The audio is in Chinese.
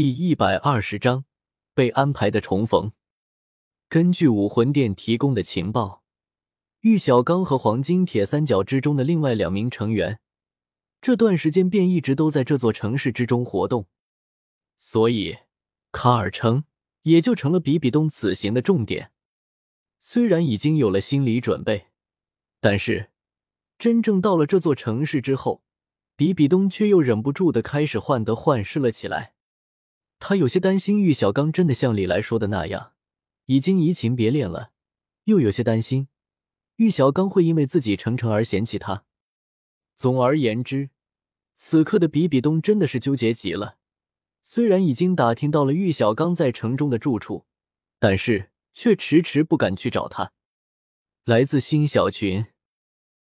第一百二十章被安排的重逢。根据武魂殿提供的情报，玉小刚和黄金铁三角之中的另外两名成员，这段时间便一直都在这座城市之中活动，所以卡尔城也就成了比比东此行的重点。虽然已经有了心理准备，但是真正到了这座城市之后，比比东却又忍不住的开始患得患失了起来。他有些担心玉小刚真的像李来说的那样。已经移情别恋了，又有些担心玉小刚会因为自己成成而嫌弃他。总而言之，此刻的比比东真的是纠结极了。虽然已经打听到了玉小刚在城中的住处，但是却迟迟不敢去找他。来自新小群。